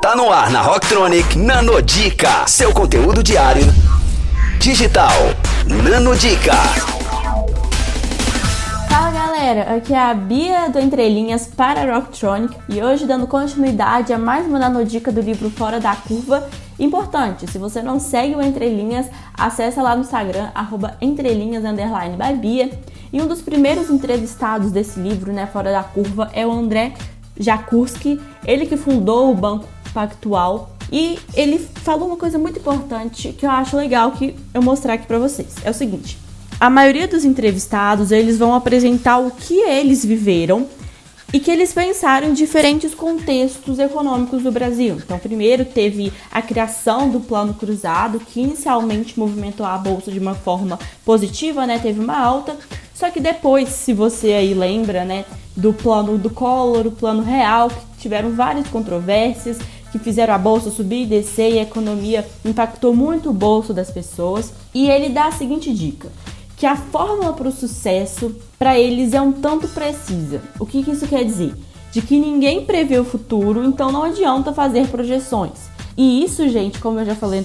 Tá no ar na Rocktronic Nanodica, seu conteúdo diário digital. Nanodica. Fala galera, aqui é a Bia do Entrelinhas para a Rocktronic e hoje dando continuidade a mais uma nanodica do livro Fora da Curva. Importante, se você não segue o Entrelinhas, acessa lá no Instagram, arroba entrelinhas, underline by Bia. E um dos primeiros entrevistados desse livro, né, Fora da Curva, é o André Jakurski, ele que fundou o Banco Pactual e ele falou uma coisa muito importante que eu acho legal que eu mostrar aqui para vocês. É o seguinte: a maioria dos entrevistados eles vão apresentar o que eles viveram e que eles pensaram em diferentes contextos econômicos do Brasil. Então, primeiro teve a criação do Plano Cruzado, que inicialmente movimentou a bolsa de uma forma positiva, né? Teve uma alta. Só que depois, se você aí lembra, né, do plano do Collor, o plano real, que tiveram várias controvérsias, que fizeram a bolsa subir e descer e a economia impactou muito o bolso das pessoas. E ele dá a seguinte dica: que a fórmula para o sucesso para eles é um tanto precisa. O que, que isso quer dizer? De que ninguém prevê o futuro, então não adianta fazer projeções. E isso, gente, como eu já falei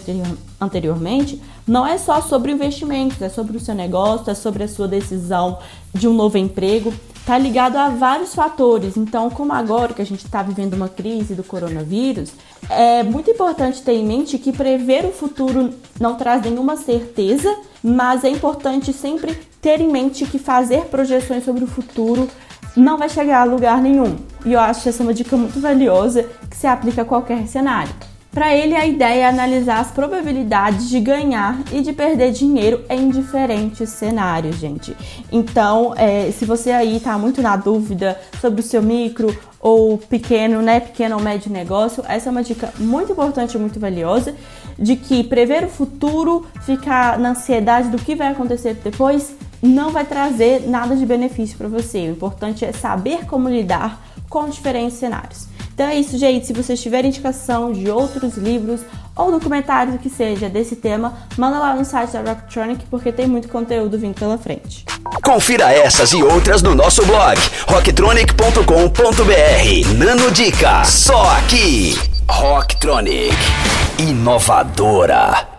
anteriormente, não é só sobre investimentos, é sobre o seu negócio, é sobre a sua decisão de um novo emprego está ligado a vários fatores. Então, como agora que a gente está vivendo uma crise do coronavírus, é muito importante ter em mente que prever o futuro não traz nenhuma certeza, mas é importante sempre ter em mente que fazer projeções sobre o futuro não vai chegar a lugar nenhum. E eu acho essa uma dica muito valiosa que se aplica a qualquer cenário. Para ele, a ideia é analisar as probabilidades de ganhar e de perder dinheiro em diferentes cenários, gente. Então, é, se você aí está muito na dúvida sobre o seu micro ou pequeno, né, pequeno ou médio negócio, essa é uma dica muito importante e muito valiosa de que prever o futuro, ficar na ansiedade do que vai acontecer depois, não vai trazer nada de benefício para você. O importante é saber como lidar com diferentes cenários. Então é isso, gente. Se vocês tiverem indicação de outros livros ou documentários que seja desse tema, manda lá no site da Rocktronic porque tem muito conteúdo vindo pela frente. Confira essas e outras no nosso blog rocktronic.com.br. Nano Dica, só aqui. Rocktronic, inovadora.